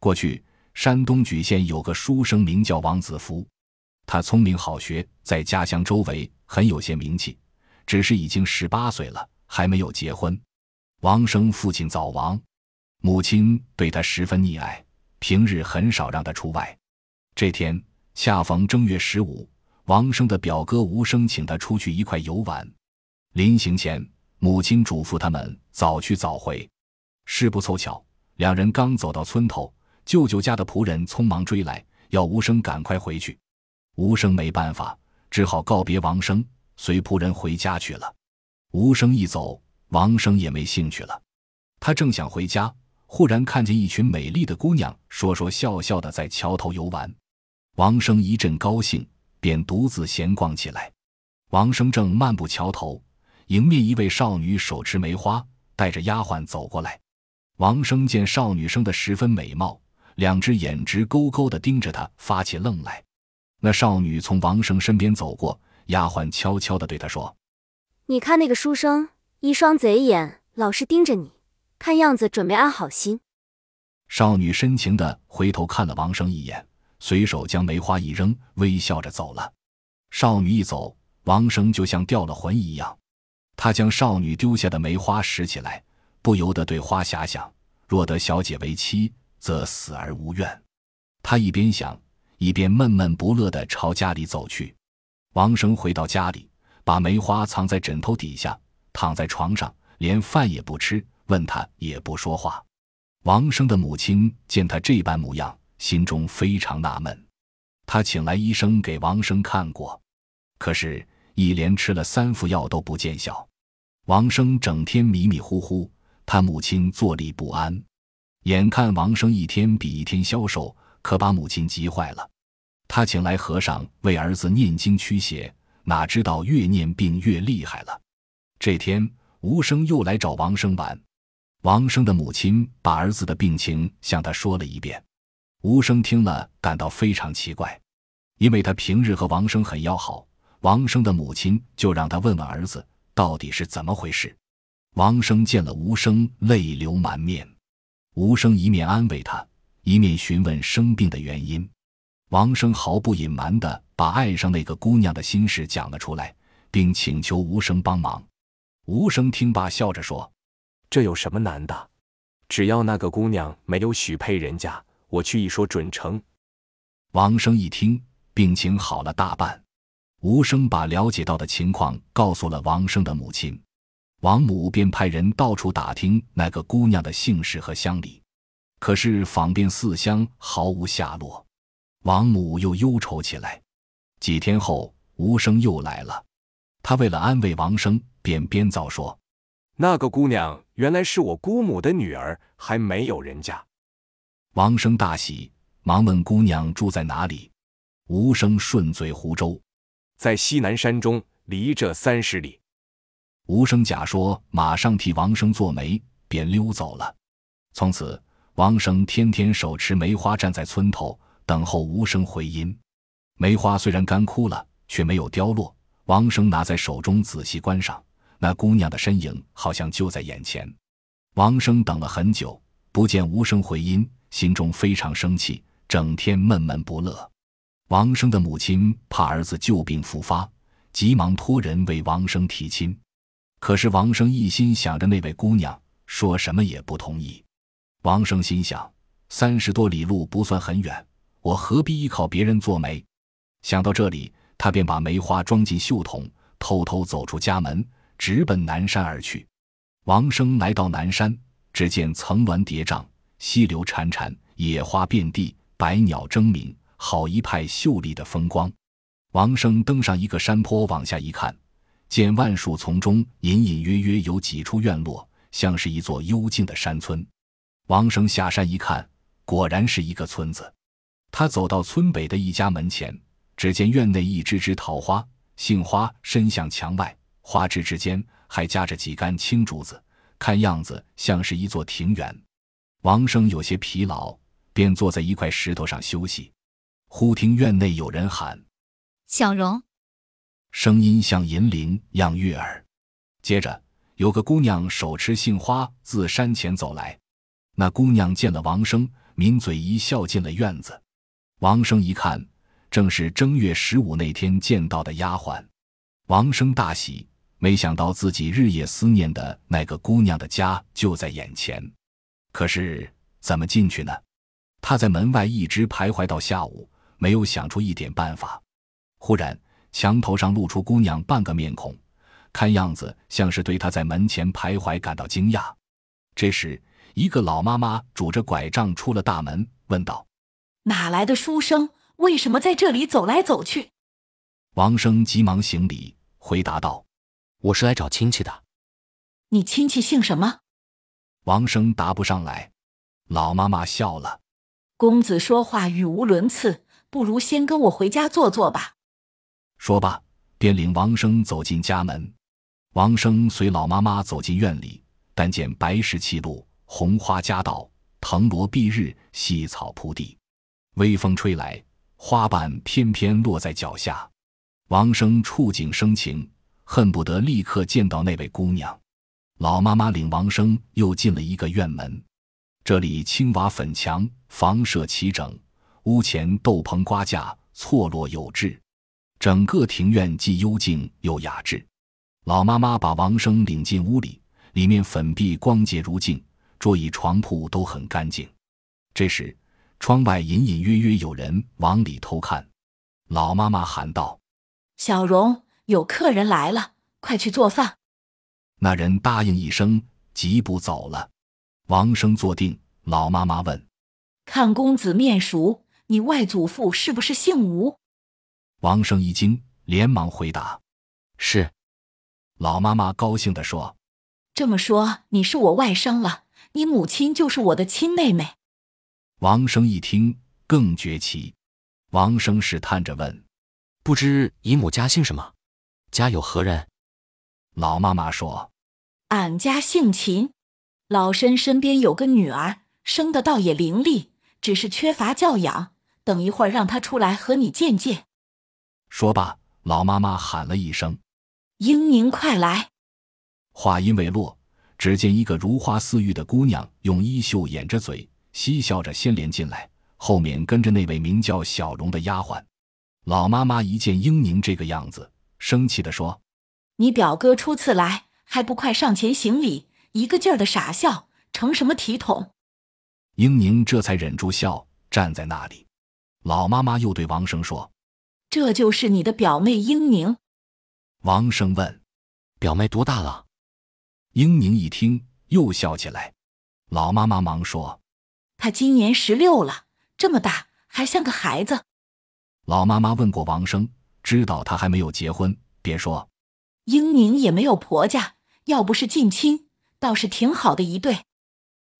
过去山东莒县有个书生名叫王子福，他聪明好学，在家乡周围很有些名气，只是已经十八岁了，还没有结婚。王生父亲早亡，母亲对他十分溺爱，平日很少让他出外。这天恰逢正月十五，王生的表哥吴生请他出去一块游玩。临行前，母亲嘱咐他们早去早回。事不凑巧，两人刚走到村头，舅舅家的仆人匆忙追来，要吴生赶快回去。吴生没办法，只好告别王生，随仆人回家去了。吴生一走，王生也没兴趣了。他正想回家，忽然看见一群美丽的姑娘说说笑笑的在桥头游玩。王生一阵高兴，便独自闲逛起来。王生正漫步桥头，迎面一位少女手持梅花，带着丫鬟走过来。王生见少女生得十分美貌，两只眼直勾勾地盯着他，发起愣来。那少女从王生身边走过，丫鬟悄悄地对他说：“你看那个书生，一双贼眼老是盯着你，看样子准没安好心。”少女深情地回头看了王生一眼，随手将梅花一扔，微笑着走了。少女一走，王生就像掉了魂一样，他将少女丢下的梅花拾起来。不由得对花遐想：若得小姐为妻，则死而无怨。他一边想，一边闷闷不乐地朝家里走去。王生回到家里，把梅花藏在枕头底下，躺在床上，连饭也不吃，问他也不说话。王生的母亲见他这般模样，心中非常纳闷。他请来医生给王生看过，可是，一连吃了三副药都不见效。王生整天迷迷糊糊。他母亲坐立不安，眼看王生一天比一天消瘦，可把母亲急坏了。他请来和尚为儿子念经驱邪，哪知道越念病越厉害了。这天，吴生又来找王生玩，王生的母亲把儿子的病情向他说了一遍。吴生听了，感到非常奇怪，因为他平日和王生很要好，王生的母亲就让他问问儿子到底是怎么回事。王生见了吴生，泪流满面。吴生一面安慰他，一面询问生病的原因。王生毫不隐瞒地把爱上那个姑娘的心事讲了出来，并请求吴生帮忙。吴生听罢，笑着说：“这有什么难的？只要那个姑娘没有许配人家，我去一说准成。”王生一听，病情好了大半。吴生把了解到的情况告诉了王生的母亲。王母便派人到处打听那个姑娘的姓氏和乡里，可是访遍四乡毫无下落。王母又忧愁起来。几天后，吴生又来了。他为了安慰王生，便编造说：“那个姑娘原来是我姑母的女儿，还没有人家。”王生大喜，忙问姑娘住在哪里。吴生顺嘴胡诌：“在西南山中，离这三十里。”吴生假说马上替王生做媒，便溜走了。从此，王生天天手持梅花站在村头等候吴生回音。梅花虽然干枯了，却没有凋落。王生拿在手中仔细观赏，那姑娘的身影好像就在眼前。王生等了很久，不见吴生回音，心中非常生气，整天闷闷不乐。王生的母亲怕儿子旧病复发，急忙托人为王生提亲。可是王生一心想着那位姑娘，说什么也不同意。王生心想：三十多里路不算很远，我何必依靠别人做媒？想到这里，他便把梅花装进袖筒，偷偷走出家门，直奔南山而去。王生来到南山，只见层峦叠嶂，溪流潺潺，野花遍地，百鸟争鸣，好一派秀丽的风光。王生登上一个山坡，往下一看。见万树丛中隐隐约约有几处院落，像是一座幽静的山村。王生下山一看，果然是一个村子。他走到村北的一家门前，只见院内一枝枝桃花，杏花伸向墙外，花枝之间还夹着几杆青竹子，看样子像是一座庭园。王生有些疲劳，便坐在一块石头上休息。忽听院内有人喊：“小荣。”声音像银铃一样悦耳。接着，有个姑娘手持杏花自山前走来。那姑娘见了王生，抿嘴一笑进了院子。王生一看，正是正月十五那天见到的丫鬟。王生大喜，没想到自己日夜思念的那个姑娘的家就在眼前。可是怎么进去呢？他在门外一直徘徊到下午，没有想出一点办法。忽然，墙头上露出姑娘半个面孔，看样子像是对她在门前徘徊感到惊讶。这时，一个老妈妈拄着拐杖出了大门，问道：“哪来的书生？为什么在这里走来走去？”王生急忙行礼，回答道：“我是来找亲戚的。”你亲戚姓什么？王生答不上来。老妈妈笑了：“公子说话语无伦次，不如先跟我回家坐坐吧。”说罢，便领王生走进家门。王生随老妈妈走进院里，但见白石砌路，红花夹道，藤萝蔽日，细草铺地。微风吹来，花瓣翩翩落在脚下。王生触景生情，恨不得立刻见到那位姑娘。老妈妈领王生又进了一个院门，这里青瓦粉墙，房舍齐整，屋前豆棚瓜架，错落有致。整个庭院既幽静又雅致。老妈妈把王生领进屋里，里面粉壁光洁如镜，桌椅床铺都很干净。这时，窗外隐隐约约有人往里偷看。老妈妈喊道：“小荣，有客人来了，快去做饭。”那人答应一声，疾步走了。王生坐定，老妈妈问：“看公子面熟，你外祖父是不是姓吴？”王生一惊，连忙回答：“是。”老妈妈高兴地说：“这么说，你是我外甥了，你母亲就是我的亲妹妹。”王生一听，更觉奇。王生试探着问：“不知姨母家姓什么？家有何人？”老妈妈说：“俺家姓秦，老身身边有个女儿，生的倒也伶俐，只是缺乏教养。等一会儿让她出来和你见见。”说罢，老妈妈喊了一声：“英宁，快来！”话音未落，只见一个如花似玉的姑娘用衣袖掩着嘴，嬉笑着先连进来，后面跟着那位名叫小荣的丫鬟。老妈妈一见英宁这个样子，生气地说：“你表哥初次来，还不快上前行礼？一个劲儿的傻笑，成什么体统？”英宁这才忍住笑，站在那里。老妈妈又对王生说。这就是你的表妹英宁。王生问：“表妹多大了？”英宁一听，又笑起来。老妈妈忙说：“她今年十六了，这么大还像个孩子。”老妈妈问过王生，知道他还没有结婚，便说：“英宁也没有婆家，要不是近亲，倒是挺好的一对。”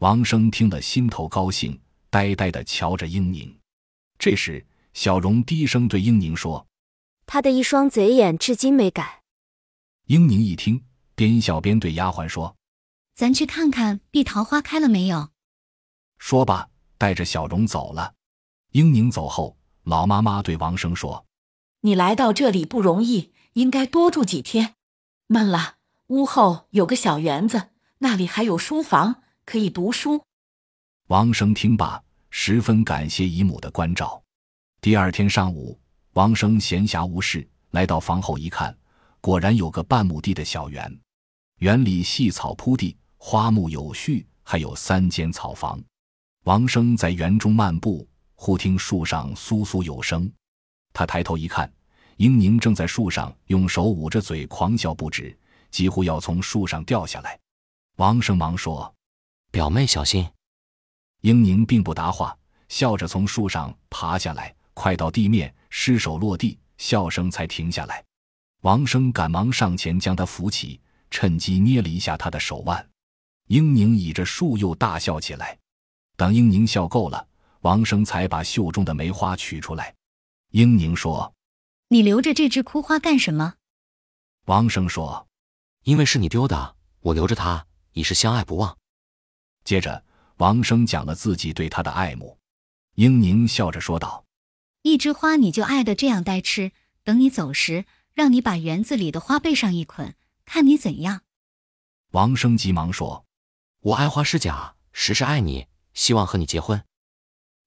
王生听了，心头高兴，呆呆的瞧着英宁。这时。小荣低声对英宁说：“他的一双贼眼至今没改。”英宁一听，边笑边对丫鬟说：“咱去看看碧桃花开了没有。”说罢，带着小荣走了。英宁走后，老妈妈对王生说：“你来到这里不容易，应该多住几天。闷了，屋后有个小园子，那里还有书房，可以读书。”王生听罢，十分感谢姨母的关照。第二天上午，王生闲暇无事，来到房后一看，果然有个半亩地的小园，园里细草铺地，花木有序，还有三间草房。王生在园中漫步，忽听树上簌簌有声，他抬头一看，英宁正在树上用手捂着嘴狂笑不止，几乎要从树上掉下来。王生忙说：“表妹小心。”英宁并不答话，笑着从树上爬下来。快到地面，失手落地，笑声才停下来。王生赶忙上前将他扶起，趁机捏了一下他的手腕。英宁倚着树又大笑起来。等英宁笑够了，王生才把袖中的梅花取出来。英宁说：“你留着这只枯花干什么？”王生说：“因为是你丢的，我留着它，已是相爱不忘。”接着，王生讲了自己对他的爱慕。英宁笑着说道。一枝花你就爱的这样呆痴，等你走时，让你把园子里的花背上一捆，看你怎样。王生急忙说：“我爱花是假，实是爱你，希望和你结婚。”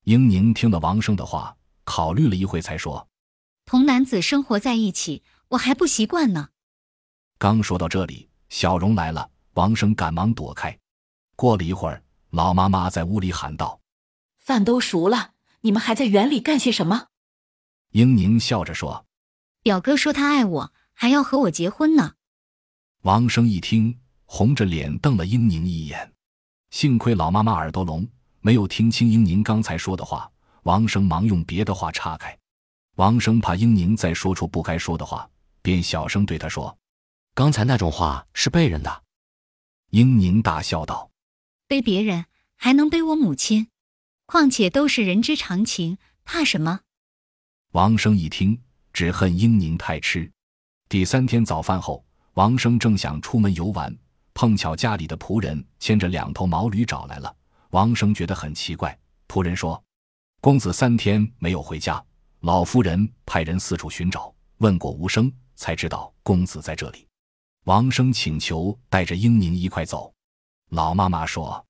英宁听了王生的话，考虑了一会，才说：“同男子生活在一起，我还不习惯呢。”刚说到这里，小荣来了，王生赶忙躲开。过了一会儿，老妈妈在屋里喊道：“饭都熟了，你们还在园里干些什么？”英宁笑着说：“表哥说他爱我，还要和我结婚呢。”王生一听，红着脸瞪了英宁一眼。幸亏老妈妈耳朵聋。没有听清英宁刚才说的话，王生忙用别的话岔开。王生怕英宁再说出不该说的话，便小声对他说：“刚才那种话是背人的。”英宁大笑道：“背别人还能背我母亲？况且都是人之常情，怕什么？”王生一听，只恨英宁太痴。第三天早饭后，王生正想出门游玩，碰巧家里的仆人牵着两头毛驴找来了。王生觉得很奇怪，仆人说：“公子三天没有回家，老夫人派人四处寻找，问过无声，才知道公子在这里。”王生请求带着英宁一块走。老妈妈说：“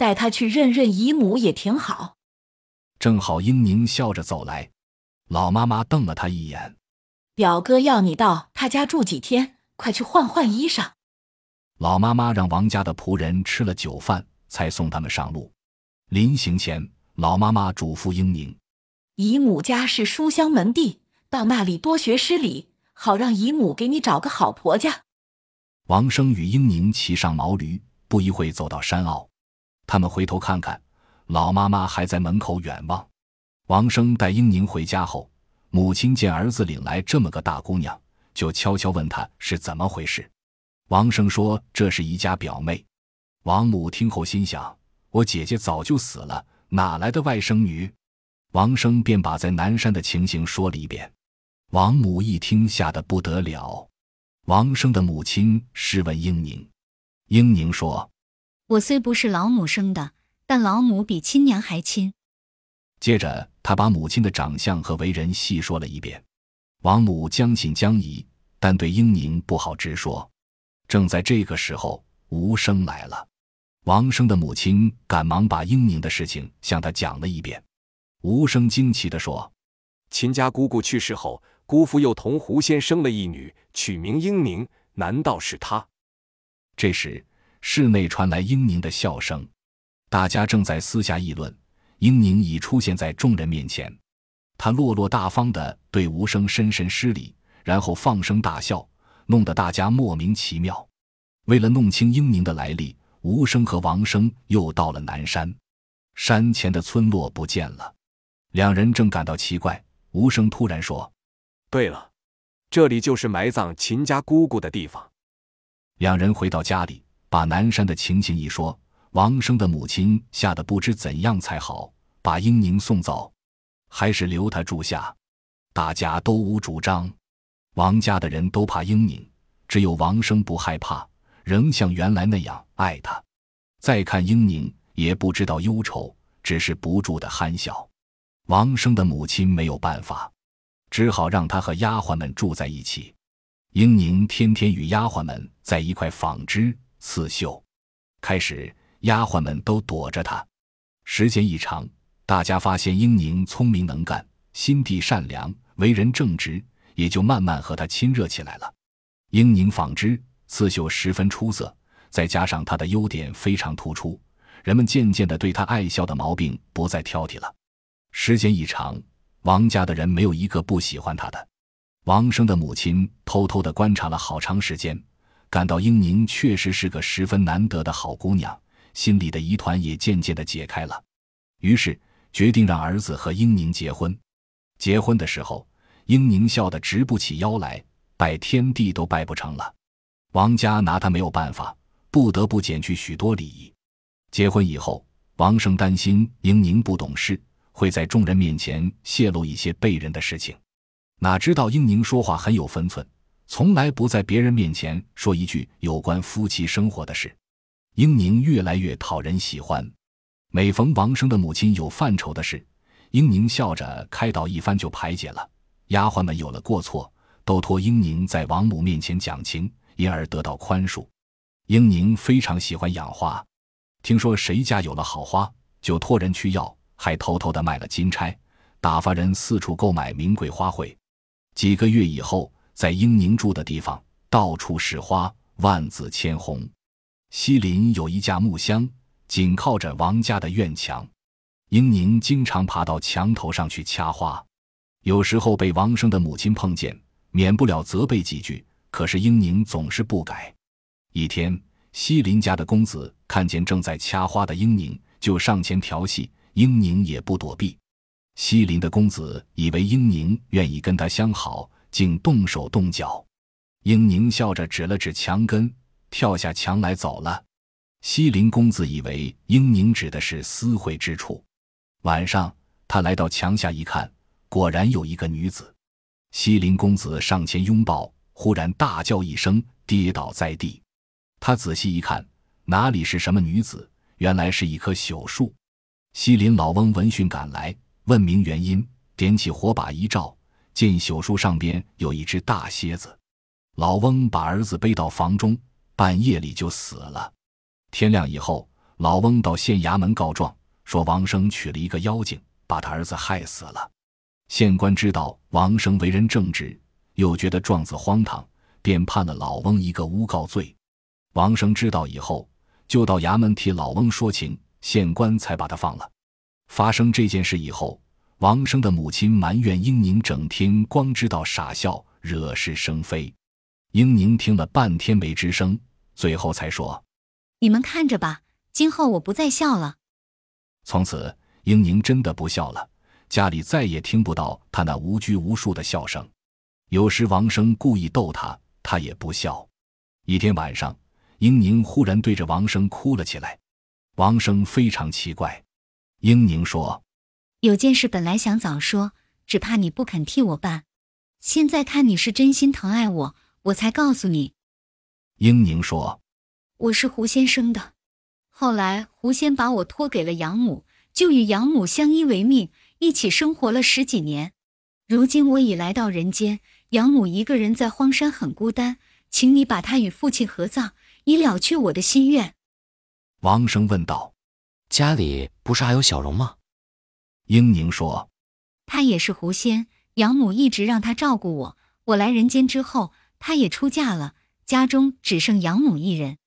带他去认认姨母也挺好。”正好英宁笑着走来，老妈妈瞪了他一眼：“表哥要你到他家住几天，快去换换衣裳。”老妈妈让王家的仆人吃了酒饭。才送他们上路。临行前，老妈妈嘱咐英宁：“姨母家是书香门第，到那里多学诗礼，好让姨母给你找个好婆家。”王生与英宁骑上毛驴，不一会走到山坳。他们回头看看，老妈妈还在门口远望。王生带英宁回家后，母亲见儿子领来这么个大姑娘，就悄悄问他是怎么回事。王生说：“这是一家表妹。”王母听后心想：“我姐姐早就死了，哪来的外甥女？”王生便把在南山的情形说了一遍。王母一听，吓得不得了。王生的母亲试问英宁，英宁说：“我虽不是老母生的，但老母比亲娘还亲。”接着，他把母亲的长相和为人细说了一遍。王母将信将疑，但对英宁不好直说。正在这个时候，无声来了。王生的母亲赶忙把英宁的事情向他讲了一遍。吴生惊奇地说：“秦家姑姑去世后，姑父又同胡仙生了一女，取名英宁，难道是她？”这时，室内传来英宁的笑声，大家正在私下议论。英宁已出现在众人面前，他落落大方地对吴声深深施礼，然后放声大笑，弄得大家莫名其妙。为了弄清英宁的来历，吴声和王生又到了南山，山前的村落不见了。两人正感到奇怪，吴声突然说：“对了，这里就是埋葬秦家姑姑的地方。”两人回到家里，把南山的情形一说，王生的母亲吓得不知怎样才好，把英宁送走，还是留他住下。大家都无主张，王家的人都怕英宁，只有王生不害怕。仍像原来那样爱他。再看英宁，也不知道忧愁，只是不住的憨笑。王生的母亲没有办法，只好让他和丫鬟们住在一起。英宁天天与丫鬟们在一块纺织刺绣。开始，丫鬟们都躲着他。时间一长，大家发现英宁聪明能干，心地善良，为人正直，也就慢慢和他亲热起来了。英宁纺织。刺绣十分出色，再加上他的优点非常突出，人们渐渐的对他爱笑的毛病不再挑剔了。时间一长，王家的人没有一个不喜欢他的。王生的母亲偷偷的观察了好长时间，感到英宁确实是个十分难得的好姑娘，心里的疑团也渐渐的解开了，于是决定让儿子和英宁结婚。结婚的时候，英宁笑得直不起腰来，拜天地都拜不成了。王家拿他没有办法，不得不减去许多礼仪。结婚以后，王生担心英宁不懂事，会在众人面前泄露一些背人的事情。哪知道英宁说话很有分寸，从来不在别人面前说一句有关夫妻生活的事。英宁越来越讨人喜欢。每逢王生的母亲有犯愁的事，英宁笑着开导一番就排解了。丫鬟们有了过错，都托英宁在王母面前讲情。因而得到宽恕。英宁非常喜欢养花，听说谁家有了好花，就托人去要，还偷偷的卖了金钗，打发人四处购买名贵花卉。几个月以后，在英宁住的地方，到处是花，万紫千红。西林有一架木箱，紧靠着王家的院墙。英宁经常爬到墙头上去掐花，有时候被王生的母亲碰见，免不了责备几句。可是英宁总是不改。一天，西林家的公子看见正在掐花的英宁，就上前调戏，英宁也不躲避。西林的公子以为英宁愿意跟他相好，竟动手动脚。英宁笑着指了指墙根，跳下墙来走了。西林公子以为英宁指的是私会之处。晚上，他来到墙下一看，果然有一个女子。西林公子上前拥抱，忽然大叫一声，跌倒在地。他仔细一看，哪里是什么女子？原来是一棵朽树。西林老翁闻讯赶来，问明原因，点起火把一照，见朽树上边有一只大蝎子。老翁把儿子背到房中，半夜里就死了。天亮以后，老翁到县衙门告状。说王生娶了一个妖精，把他儿子害死了。县官知道王生为人正直，又觉得状子荒唐，便判了老翁一个诬告罪。王生知道以后，就到衙门替老翁说情，县官才把他放了。发生这件事以后，王生的母亲埋怨英宁整天光知道傻笑，惹是生非。英宁听了半天没吱声，最后才说：“你们看着吧，今后我不再笑了。”从此，英宁真的不笑了，家里再也听不到她那无拘无束的笑声。有时王生故意逗她，她也不笑。一天晚上，英宁忽然对着王生哭了起来。王生非常奇怪。英宁说：“有件事本来想早说，只怕你不肯替我办。现在看你是真心疼爱我，我才告诉你。”英宁说：“我是胡先生的。”后来，胡先把我托给了养母，就与养母相依为命，一起生活了十几年。如今我已来到人间，养母一个人在荒山很孤单，请你把她与父亲合葬，以了却我的心愿。王生问道：“家里不是还有小荣吗？”英宁说：“她也是狐仙，养母一直让她照顾我。我来人间之后，她也出嫁了，家中只剩养母一人。”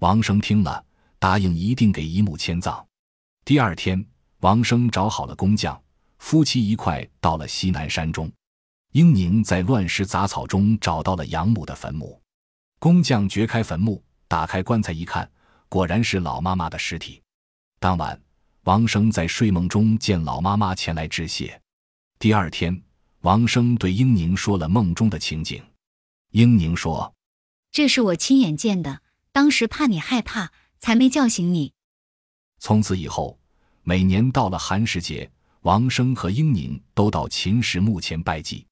王生听了。答应一定给姨母迁葬。第二天，王生找好了工匠，夫妻一块到了西南山中。英宁在乱石杂草中找到了养母的坟墓。工匠掘开坟墓，打开棺材一看，果然是老妈妈的尸体。当晚，王生在睡梦中见老妈妈前来致谢。第二天，王生对英宁说了梦中的情景。英宁说：“这是我亲眼见的，当时怕你害怕。”才没叫醒你。从此以后，每年到了寒食节，王生和英宁都到秦氏墓前拜祭。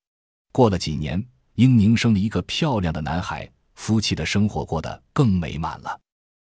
过了几年，英宁生了一个漂亮的男孩，夫妻的生活过得更美满了。